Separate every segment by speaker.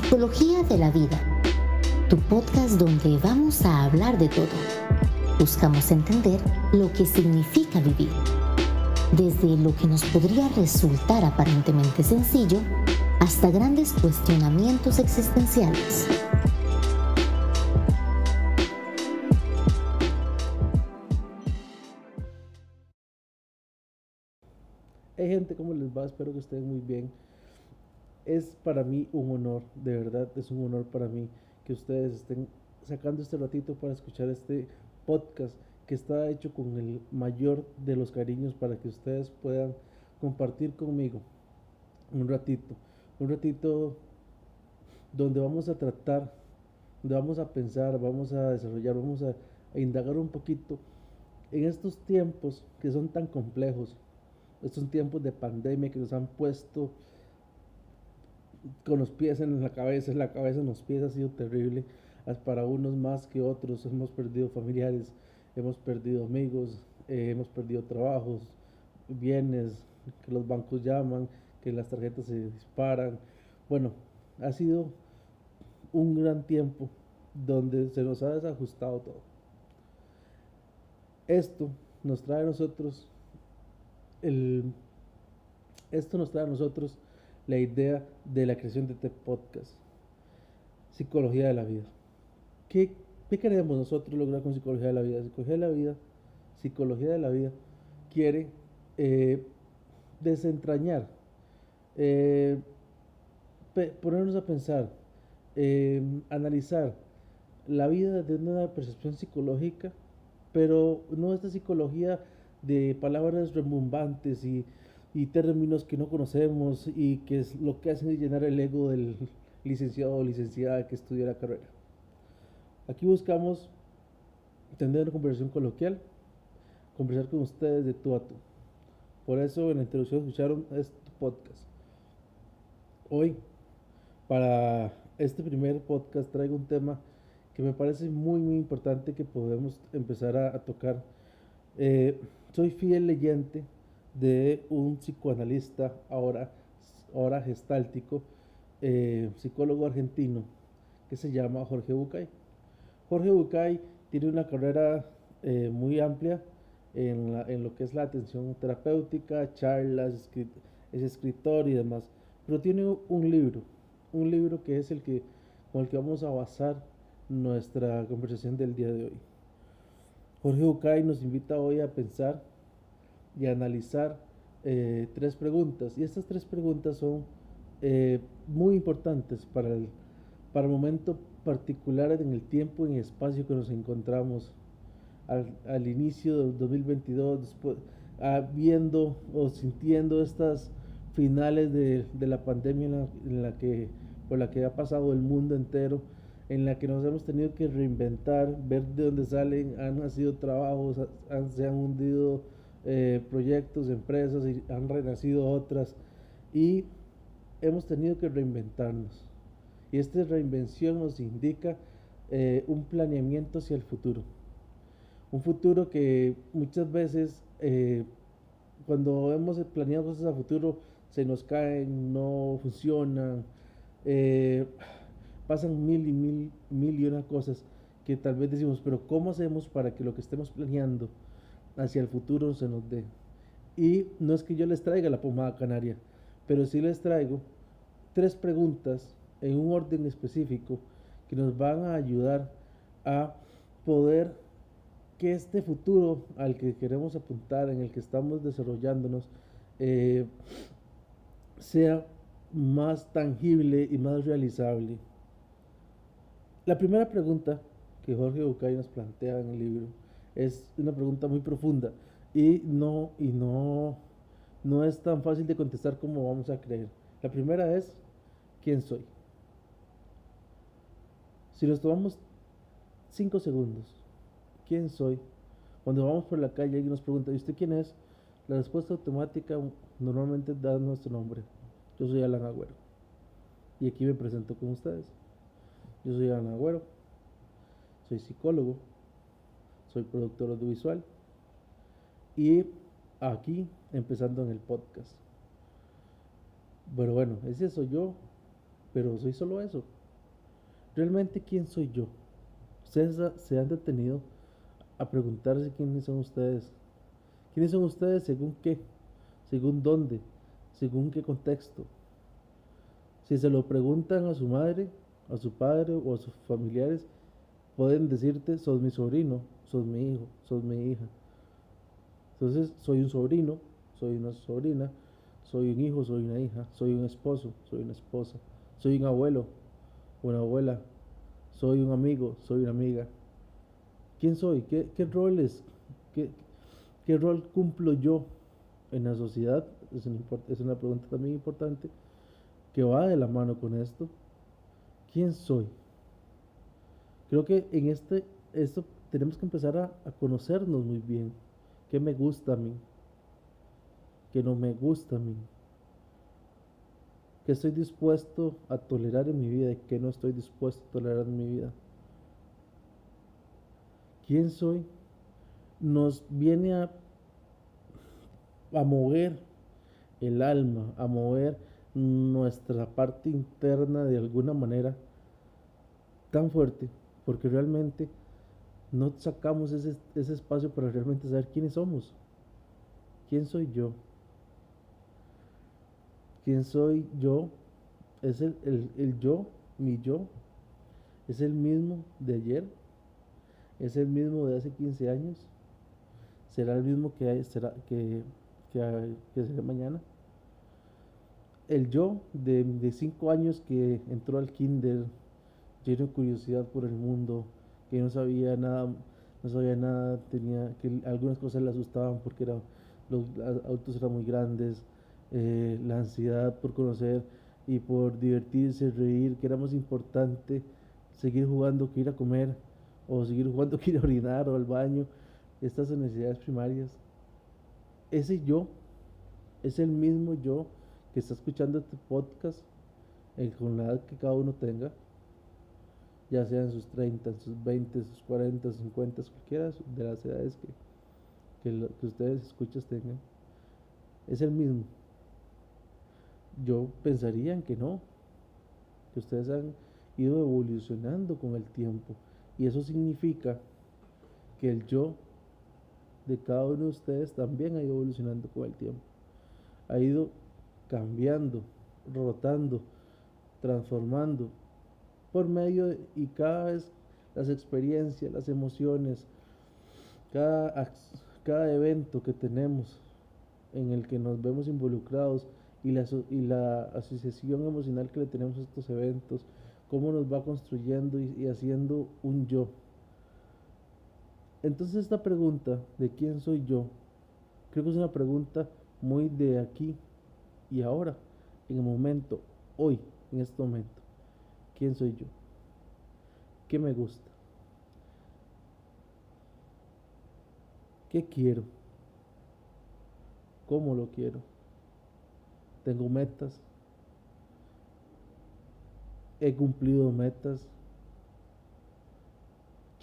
Speaker 1: Psicología de la Vida, tu podcast donde vamos a hablar de todo. Buscamos entender lo que significa vivir, desde lo que nos podría resultar aparentemente sencillo hasta grandes cuestionamientos existenciales.
Speaker 2: Hey gente, ¿cómo les va? Espero que estén muy bien. Es para mí un honor, de verdad es un honor para mí que ustedes estén sacando este ratito para escuchar este podcast que está hecho con el mayor de los cariños para que ustedes puedan compartir conmigo un ratito, un ratito donde vamos a tratar, donde vamos a pensar, vamos a desarrollar, vamos a, a indagar un poquito en estos tiempos que son tan complejos, estos tiempos de pandemia que nos han puesto con los pies en la cabeza, en la cabeza en los pies ha sido terrible, para unos más que otros, hemos perdido familiares, hemos perdido amigos, eh, hemos perdido trabajos, bienes, que los bancos llaman, que las tarjetas se disparan. Bueno, ha sido un gran tiempo donde se nos ha desajustado todo. Esto nos trae a nosotros el, esto nos trae a nosotros la idea de la creación de este podcast, Psicología de la Vida. ¿Qué, ¿Qué, queremos nosotros lograr con Psicología de la Vida? Psicología de la Vida, Psicología de la Vida quiere eh, desentrañar, eh, ponernos a pensar, eh, analizar la vida desde una percepción psicológica, pero no esta psicología de palabras rebombantes y, y, términos que no conocemos y que es lo que hacen es llenar el ego del licenciado o licenciada que estudia la carrera. Aquí buscamos tener una conversación coloquial, conversar con ustedes de tú a tú. Por eso en la introducción escucharon este podcast. Hoy, para este primer podcast, traigo un tema que me parece muy, muy importante que podemos empezar a, a tocar. Eh, soy fiel leyente de un psicoanalista, ahora, ahora gestáltico, eh, psicólogo argentino, que se llama Jorge Bucay. Jorge Bucay tiene una carrera eh, muy amplia en, en, lo que es la atención terapéutica, charlas, es escritor y demás, pero tiene un libro, un libro que es el que con el que vamos a basar nuestra conversación del día de hoy. Jorge Bucay nos invita hoy a pensar y analizar eh, tres preguntas. Y estas tres preguntas son eh, muy importantes para el, para momento particular en el tiempo y en el espacio que nos encontramos al, inicio del 2022, después, ah, viendo o sintiendo estas finales de, de la pandemia en la, en la, que, por la que ha pasado el mundo entero en la que nos hemos tenido que reinventar, ver de dónde salen, han nacido trabajos, se han hundido eh, proyectos, empresas y han renacido otras y hemos tenido que reinventarnos. Y esta reinvención nos indica eh, un planeamiento hacia el futuro. Un futuro que muchas veces eh, cuando hemos planeado cosas a futuro se nos caen, no funcionan pasan mil y mil, mil y una cosas que tal vez decimos, pero ¿cómo hacemos para que lo que estemos planeando hacia el futuro se nos dé? Y no es que yo les traiga la pomada canaria, pero sí les traigo tres preguntas en un orden específico que nos van a ayudar a poder que este futuro al que queremos apuntar, en el que estamos desarrollándonos, eh, sea más tangible y más realizable. La primera pregunta que Jorge Bucay nos plantea en el libro es una pregunta muy profunda y no, y no, no es tan fácil de contestar como vamos a creer. La primera es, ¿quién soy? Si nos tomamos cinco segundos, ¿quién soy? Cuando vamos por la calle y nos pregunta, ¿y usted quién es? La respuesta automática normalmente da nuestro nombre. Yo soy Alan Agüero. Y aquí me presento con ustedes. Yo soy Ana Agüero, soy psicólogo, soy productor audiovisual y aquí empezando en el podcast. Bueno, bueno, ese soy yo pero soy solo eso. ¿Realmente quién soy yo? Ustedes se han detenido a preguntarse quiénes son ustedes. ¿Quiénes son ustedes según qué? ¿Según dónde? ¿Según qué contexto? Si se lo preguntan a su madre, a su padre o a sus familiares, pueden decirte, sos mi sobrino, sos mi hijo, sos mi hija. Entonces, soy un sobrino, soy una sobrina, soy un hijo, soy una hija, soy un esposo, soy una esposa, soy un abuelo, una abuela, soy un amigo, soy una amiga. ¿Quién soy? ¿Qué, qué? ¿Qué, ¿Qué rol cumplo yo en la sociedad? Es una, es una pregunta también importante que va de la mano con esto. ¿Quién soy? Creo que en este, tenemos que empezar a, a conocernos muy bien. ¿Qué me gusta a mí? ¿Qué no me gusta a mí? ¿Qué estoy dispuesto a tolerar en mi vida y qué no estoy dispuesto a tolerar en mi vida? ¿Quién soy? Nos viene a, a mover el alma, a mover nuestra parte interna de alguna manera tan fuerte, porque realmente no sacamos ese, ese espacio para realmente saber quiénes somos. ¿Quién soy yo? ¿Quién soy yo? Es el, el, yo, mi yo. Es el mismo de ayer. Es el mismo de hace 15 años. Será el mismo que, será, que, que, que será mañana. El yo de 5 años que entró al kinder lleno de curiosidad por el mundo, que no sabía nada, no sabía nada, tenía que algunas cosas le asustaban porque era, los autos eran muy grandes, eh, la ansiedad por conocer y por divertirse, reír, que era más importante seguir jugando que ir a comer, o seguir jugando que ir a orinar o al baño, estas necesidades primarias. Ese yo es el mismo yo que está escuchando este podcast, el, con la edad que cada uno tenga, ya sea en sus 30, en sus 20, sus 40, 50, cualquiera de las edades que, que, ustedes escuchas tengan, es el mismo yo pensaría que no, que ustedes han ido evolucionando con el tiempo. Y eso significa que el yo de cada uno de ustedes también ha ido evolucionando con el tiempo. Ha ido cambiando, rotando, transformando por medio y cada vez las experiencias, las emociones, cada, cada evento que tenemos en el que nos vemos involucrados y la, y la asociación emocional que le tenemos a estos eventos, cómo nos va construyendo y, haciendo un yo. Entonces esta pregunta de quién soy yo, creo que es una pregunta muy de aquí y ahora, en el momento, hoy, en este momento. ¿Quién soy yo? ¿Qué me gusta? ¿Qué quiero? ¿Cómo lo quiero? tengo metas, he cumplido metas.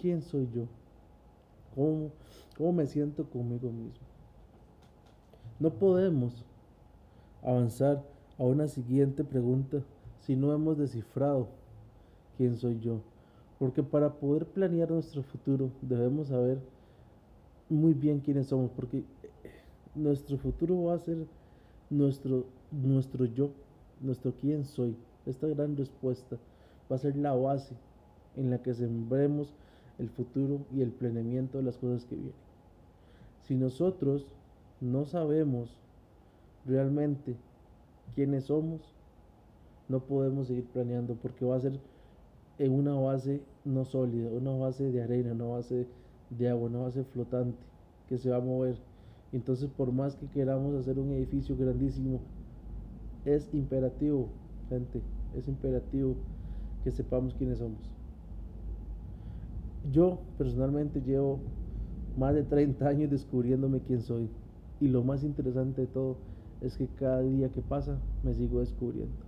Speaker 2: ¿Quién soy yo? ¿Cómo, ¿Cómo, me siento conmigo mismo? No podemos avanzar a una siguiente pregunta si no hemos descifrado quién soy yo. Porque para poder planear nuestro futuro debemos saber muy bien quiénes somos, porque nuestro futuro va a ser nuestro nuestro yo, nuestro quién soy. Esta gran respuesta va a ser la base en la que sembremos el futuro y el planeamiento de las cosas que vienen. Si nosotros no sabemos realmente quiénes somos, no podemos seguir planeando porque va a ser en una base no sólida, una base de arena, una base de agua, una base flotante que se va a mover. Entonces, por más que queramos hacer un edificio grandísimo, es imperativo, gente, es imperativo que sepamos quiénes somos. Yo personalmente llevo más de 30 años descubriéndome quién soy. Y lo más interesante de todo es que cada día que pasa me sigo descubriendo.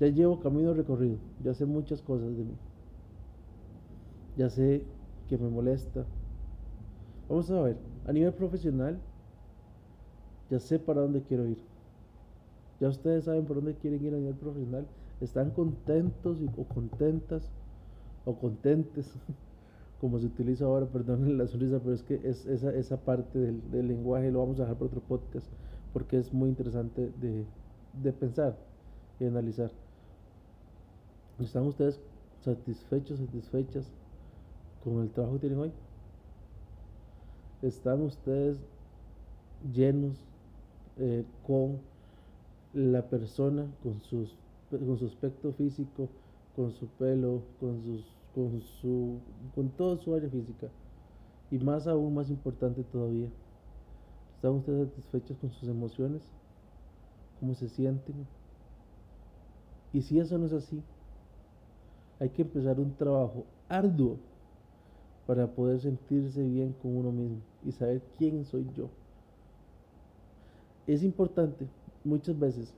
Speaker 2: Ya llevo camino recorrido, ya sé muchas cosas de mí. Ya sé que me molesta. Vamos a ver, a nivel profesional, ya sé para dónde quiero ir Ya ustedes saben por dónde quieren ir a nivel profesional. Están contentos o contentas o contentes, como se utiliza ahora, perdón la sonrisa, pero es que es esa, esa parte del, lenguaje lo vamos a dejar para otro podcast porque es muy interesante de pensar y analizar. ¿Están ustedes satisfechos, satisfechas con el trabajo que tienen hoy? ¿Están ustedes llenos eh, con la persona, con, sus, con su aspecto físico, con su pelo, con, sus, con, su, con toda su área física? Y más aún, más importante todavía, ¿están ustedes satisfechos con sus emociones? ¿Cómo se sienten? Y si eso no es así, hay que empezar un trabajo arduo para poder sentirse bien con uno mismo y saber quién soy yo. Es importante muchas veces,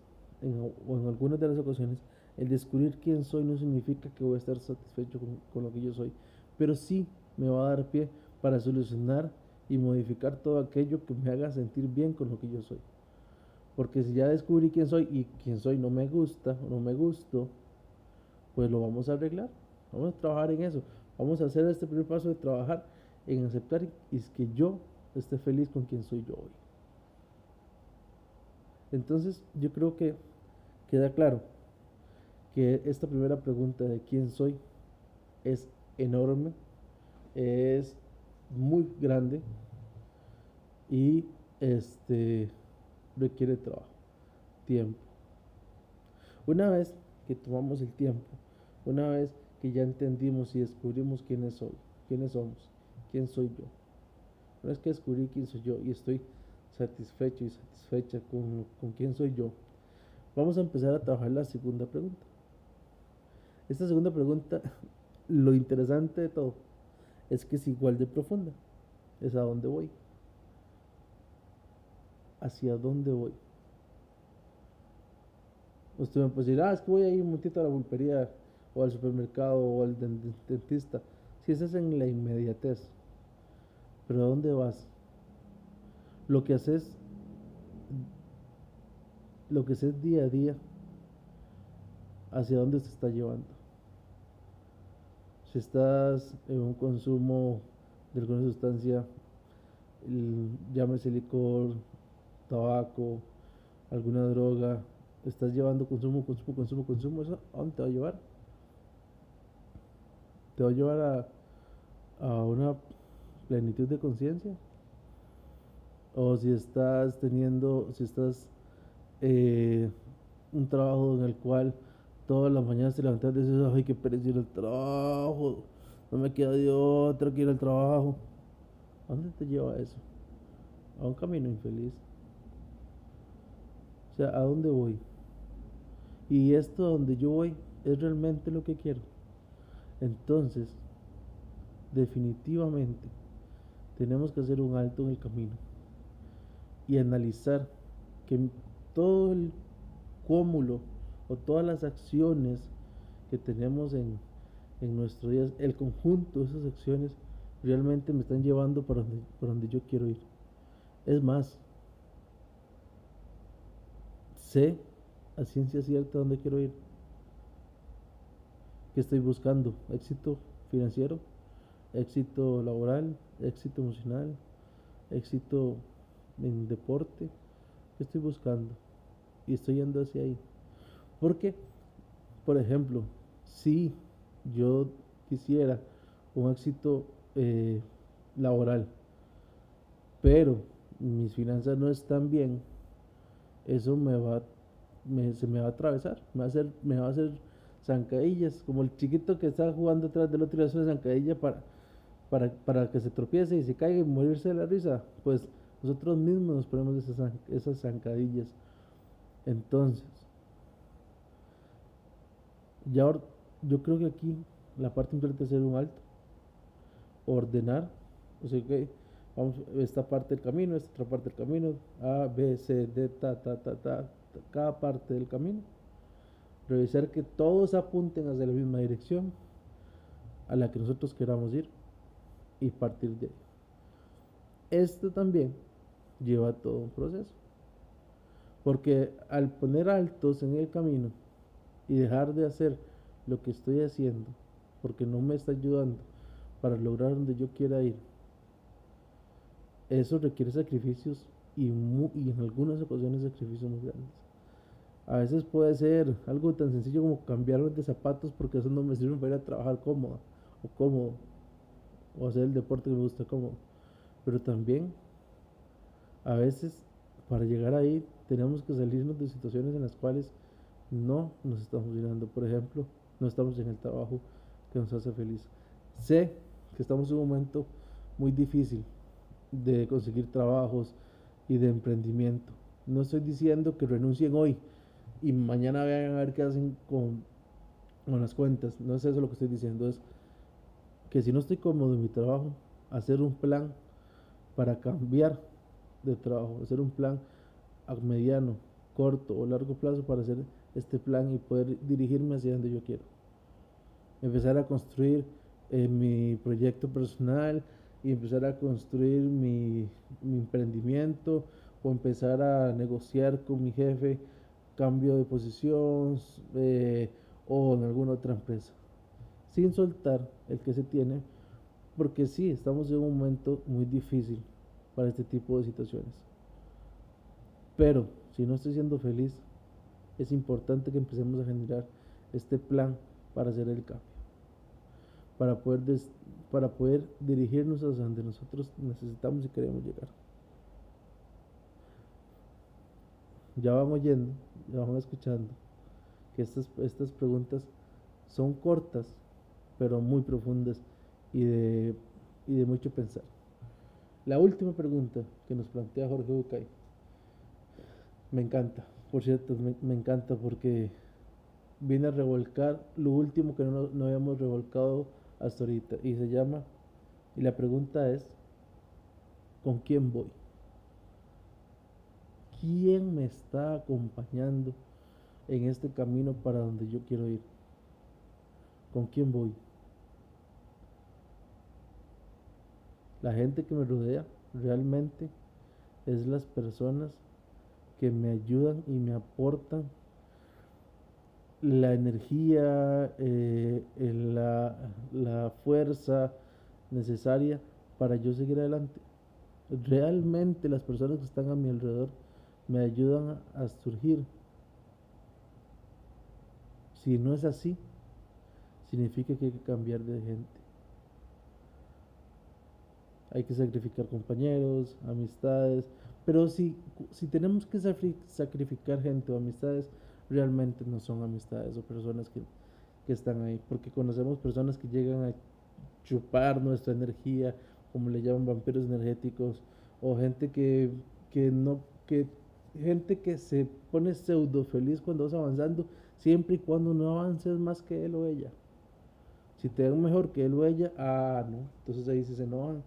Speaker 2: o en algunas de las ocasiones, el descubrir quién soy no significa que voy a estar satisfecho con, con lo que yo soy, pero sí me va a dar pie para solucionar y modificar todo aquello que me haga sentir bien con lo que yo soy. Porque si ya descubrí quién soy y quién soy no me gusta no me gusto, pues lo vamos a arreglar. Vamos a trabajar en eso. Vamos a hacer este primer paso de trabajar en aceptar y que yo esté feliz con quien soy yo hoy. Entonces yo creo que queda claro que esta primera pregunta de quién soy es enorme, es muy grande y este requiere trabajo, tiempo. Una vez que tomamos el tiempo, una vez que ya entendimos y descubrimos quiénes soy, quiénes somos, quién soy yo. Una vez que descubrí quién soy yo y estoy satisfecho y satisfecha con, con quién soy yo, vamos a empezar a trabajar la segunda pregunta. Esta segunda pregunta, lo interesante de todo, es que es igual de profunda. Es a dónde voy. Hacia dónde voy. Usted me puede decir, ah, es que voy a ir un momentito a la pulpería o al supermercado o al dentista. Si ese es en la inmediatez. Pero ¿a dónde vas? Lo que haces, lo que haces día a día, hacia dónde se está llevando. Si estás en un consumo de alguna sustancia, llámese licor, tabaco, alguna droga, estás llevando consumo, consumo, consumo, consumo, ¿eso a dónde te va a llevar? ¿Te va a llevar a, una plenitud de conciencia? O si estás teniendo, si estás eh, un trabajo en el cual todas las mañanas te levantas y dices, ay, qué pereza el trabajo, no me queda de otra que ir al trabajo. ¿A dónde te lleva eso? A un camino infeliz. O sea, ¿a dónde voy? Y esto donde yo voy es realmente lo que quiero. Entonces, definitivamente, tenemos que hacer un alto en el camino y analizar que todo el cúmulo o todas las acciones que tenemos en, en nuestro día, el conjunto de esas acciones realmente me están llevando para donde, donde yo quiero ir. Es más, sé a ciencia cierta dónde quiero ir. ¿Qué estoy buscando? Éxito financiero, éxito laboral, éxito emocional, éxito en deporte. ¿Qué estoy buscando? Y estoy yendo hacia ahí. Porque, por ejemplo, si yo quisiera un éxito eh, laboral, pero mis finanzas no están bien, eso me va, se me va a atravesar, me va a hacer, me va a hacer zancadillas, como el chiquito que está jugando atrás del otro y hace una zancadilla para, para, para que se tropiece y se caiga y morirse de la risa, pues nosotros mismos nos ponemos esas, esas zancadillas. Entonces, ya yo creo que aquí la parte importante es hacer un alto, ordenar, o sea que vamos esta parte del camino, esta otra parte del camino, A, B, C, D, ta, ta, ta, ta, cada parte del camino, revisar que todos apunten hacia la misma dirección a la que nosotros queramos ir y partir de ahí. Esto también lleva todo un proceso, Porque al poner altos en el camino y dejar de hacer lo que estoy haciendo, porque no me está ayudando para lograr donde yo quiera ir, eso requiere sacrificios y, y en algunas ocasiones sacrificios muy grandes. A veces puede ser algo tan sencillo como cambiarme de zapatos porque eso no me sirve para ir a trabajar cómodo o cómodo o hacer el deporte que me gusta cómodo. Pero también a veces para llegar ahí tenemos que salirnos de situaciones en las cuales no nos estamos llenando. Por ejemplo, no estamos en el trabajo que nos hace feliz. Sé que estamos en un momento muy difícil de conseguir trabajos y de emprendimiento. No estoy diciendo que renuncien hoy y mañana vayan a ver qué hacen con, con las cuentas. No es eso lo que estoy diciendo. Es que si no estoy cómodo en mi trabajo, hacer un plan para cambiar de trabajo, hacer un plan a mediano, corto o largo plazo para hacer este plan y poder dirigirme hacia donde yo quiero. Empezar a construir eh, mi proyecto personal y empezar a construir mi, emprendimiento o empezar a negociar con mi jefe cambio de posición eh, o en alguna otra empresa. Sin soltar el que se tiene, porque sí, estamos en un momento muy difícil para este tipo de situaciones. Pero si no estoy siendo feliz, es importante que empecemos a generar este plan para hacer el cambio, para poder, para poder dirigirnos hacia donde nosotros necesitamos y queremos llegar. Ya van oyendo, ya van escuchando que estas, estas preguntas son cortas, pero muy profundas y de, y de mucho pensar. La última pregunta que nos plantea Jorge Bucay me encanta, por cierto, me, encanta porque viene a revolcar lo último que no, no habíamos revolcado hasta ahorita y se llama, y la pregunta es, ¿con quién voy? ¿Quién me está acompañando en este camino para donde yo quiero ir? ¿Con quién voy? La gente que me rodea realmente es las personas que me ayudan y me aportan la energía, eh, la, la fuerza necesaria para yo seguir adelante. Realmente las personas que están a mi alrededor me ayudan a surgir. Si no es así, significa que hay que cambiar de gente hay que sacrificar compañeros, amistades, pero si, si tenemos que sacrificar gente o amistades, realmente no son amistades o personas que, están ahí, porque conocemos personas que llegan a chupar nuestra energía, como le llaman vampiros energéticos, o gente que, que no, que gente que se pone pseudo feliz cuando vas avanzando, siempre y cuando no avances más que él o ella. Si te ven mejor que él o ella, ah, no, entonces ahí se enojan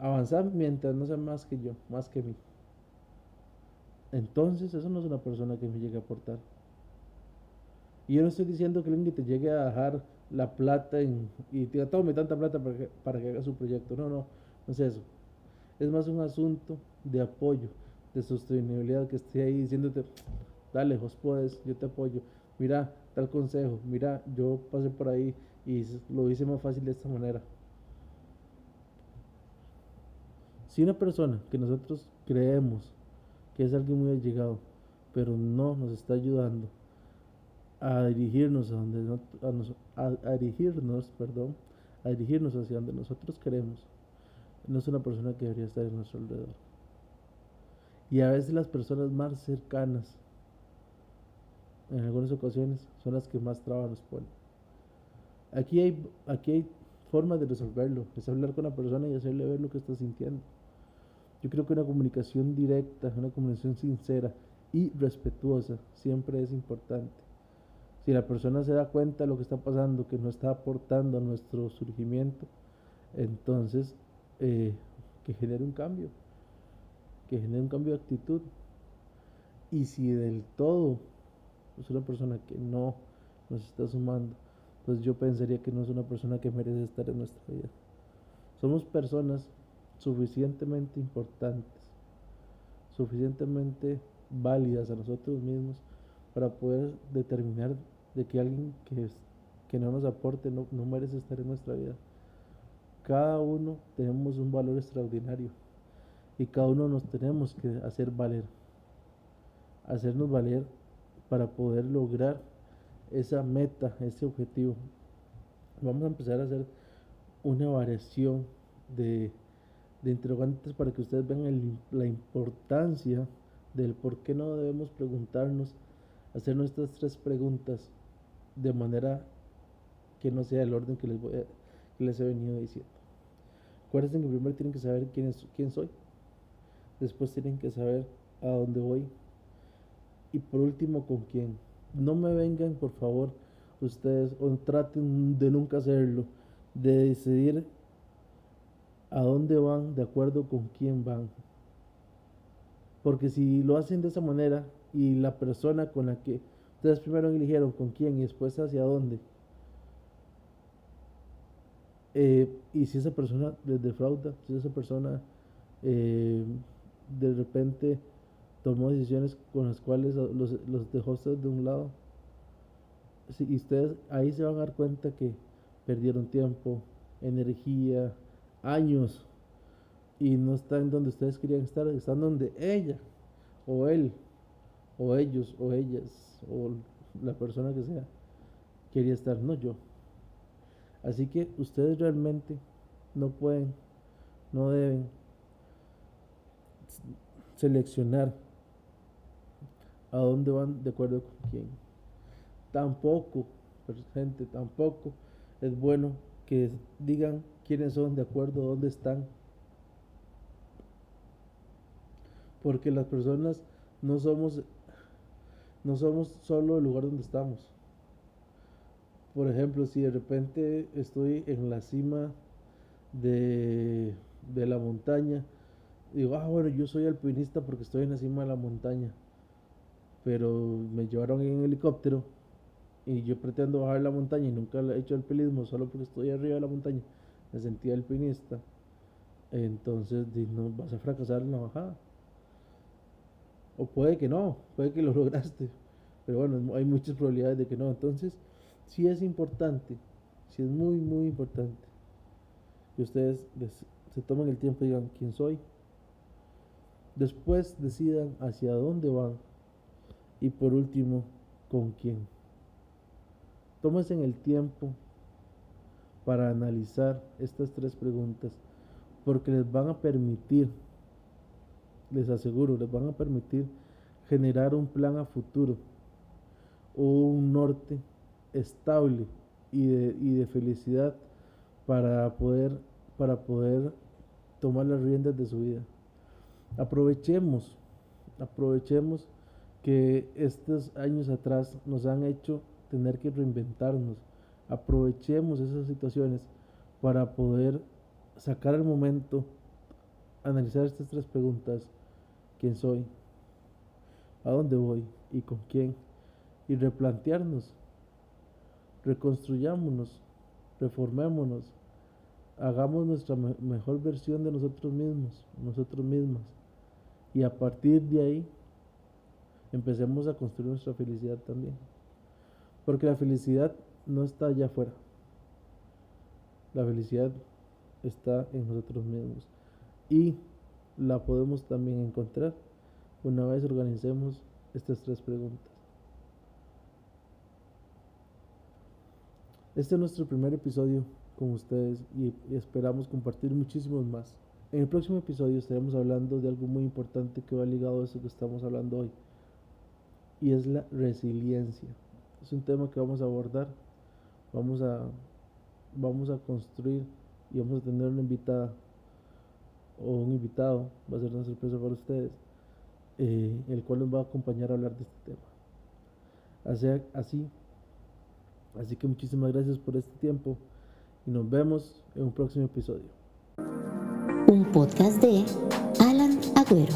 Speaker 2: avanzar mientras no sea más que yo, más que mí. Entonces, eso no es una persona que me llegue a aportar. Y yo no estoy diciendo que alguien te llegue a dejar la plata y te tome tanta plata para que, para que haga su proyecto. No, no, no es eso. Es más un asunto de apoyo, de sostenibilidad, que esté ahí diciéndote, dale, vos puedes, yo te apoyo. Mira, tal consejo, mira, yo pasé por ahí y lo hice más fácil de esta manera. Si una persona que nosotros creemos que es alguien muy allegado, pero no nos está ayudando a dirigirnos a donde a, dirigirnos, perdón, a dirigirnos hacia donde nosotros queremos, no es una persona que debería estar en nuestro alrededor. Y a veces las personas más cercanas, en algunas ocasiones, son las que más trabajo nos ponen. Aquí hay, aquí hay formas de resolverlo, es hablar con la persona y hacerle ver lo que está sintiendo. Yo creo que una comunicación directa, una comunicación sincera y respetuosa siempre es importante. Si la persona se da cuenta de lo que está pasando, que no está aportando a nuestro surgimiento, entonces eh, que genere un cambio, que genere un cambio de actitud. Y si del todo es una persona que no nos está sumando, pues yo pensaría que no es una persona que merece estar en nuestra vida. Somos personas suficientemente importantes, suficientemente válidas a nosotros mismos para poder determinar de que alguien que, que no nos aporte no, no merece estar en nuestra vida. Cada uno tenemos un valor extraordinario y cada uno nos tenemos que hacer valer, hacernos valer para poder lograr esa meta, ese objetivo. Vamos a empezar a hacer una variación de, interrogantes para que ustedes vean la importancia del por qué no debemos preguntarnos, hacer nuestras tres preguntas de manera que no sea el orden que les, voy que les he venido diciendo. Acuérdense que primero tienen que saber quién, es, quién soy, después tienen que saber a dónde voy y por último con quién. No me vengan, por favor, ustedes, o traten de nunca hacerlo, de decidir a dónde van de acuerdo con quién van. Porque si lo hacen de esa manera y la persona con la que ustedes primero eligieron con quién y después hacia dónde, eh, y si esa persona les defrauda, si esa persona eh, de repente tomó decisiones con las cuales los, los dejó ustedes de un lado, si, ustedes ahí se van a dar cuenta que perdieron tiempo, energía, años y no están donde ustedes querían estar, están donde ella o él o ellos o ellas o la persona que sea quería estar, no yo. Así que ustedes realmente no pueden, no deben seleccionar a dónde van de acuerdo con quién. Tampoco, gente, tampoco es bueno que digan quiénes son de acuerdo dónde están. Porque las personas no somos no somos solo el lugar donde estamos. Por ejemplo, si de repente estoy en la cima de, de la montaña, digo, ah, bueno, yo soy alpinista porque estoy en la cima de la montaña, pero me llevaron en helicóptero y yo pretendo bajar la montaña y nunca he hecho alpinismo solo porque estoy arriba de la montaña, me sentía alpinista, entonces no, vas a fracasar en la bajada. O puede que no, puede que lo lograste, pero bueno, hay muchas probabilidades de que no. Entonces, si es importante, si es muy, muy importante que ustedes se tomen el tiempo y digan quién soy. Después decidan hacia dónde van. Y por último, con quién. Tómense el tiempo para analizar estas tres preguntas porque les van a permitir, les aseguro, les van a permitir generar un plan a futuro o un norte estable y de, y de felicidad para poder, para poder tomar las riendas de su vida. Aprovechemos, aprovechemos que estos años atrás nos han hecho tener que reinventarnos. Aprovechemos esas situaciones para poder sacar el momento, analizar estas tres preguntas. ¿Quién soy? ¿A dónde voy? ¿Y con quién? Y replantearnos reconstruyámonos, reformémonos, hagamos nuestra mejor versión de nosotros mismos, nosotros mismas. Y a partir de ahí, empecemos a construir nuestra felicidad también. Porque la felicidad no está allá afuera. La felicidad está en nosotros mismos. Y la podemos también encontrar una vez organicemos estas tres preguntas. Este es nuestro primer episodio con ustedes y esperamos compartir muchísimos más. En el próximo episodio estaremos hablando de algo muy importante que va ligado a eso que estamos hablando hoy y es la resiliencia. Es un tema que vamos a abordar, vamos a, vamos a construir y vamos a tener una invitada o un invitado, va a ser una sorpresa para ustedes, eh, el cual nos va a acompañar a hablar de este tema. Así, así Así que muchísimas gracias por este tiempo y nos vemos en un próximo episodio.
Speaker 1: Podcast de Alan Agüero.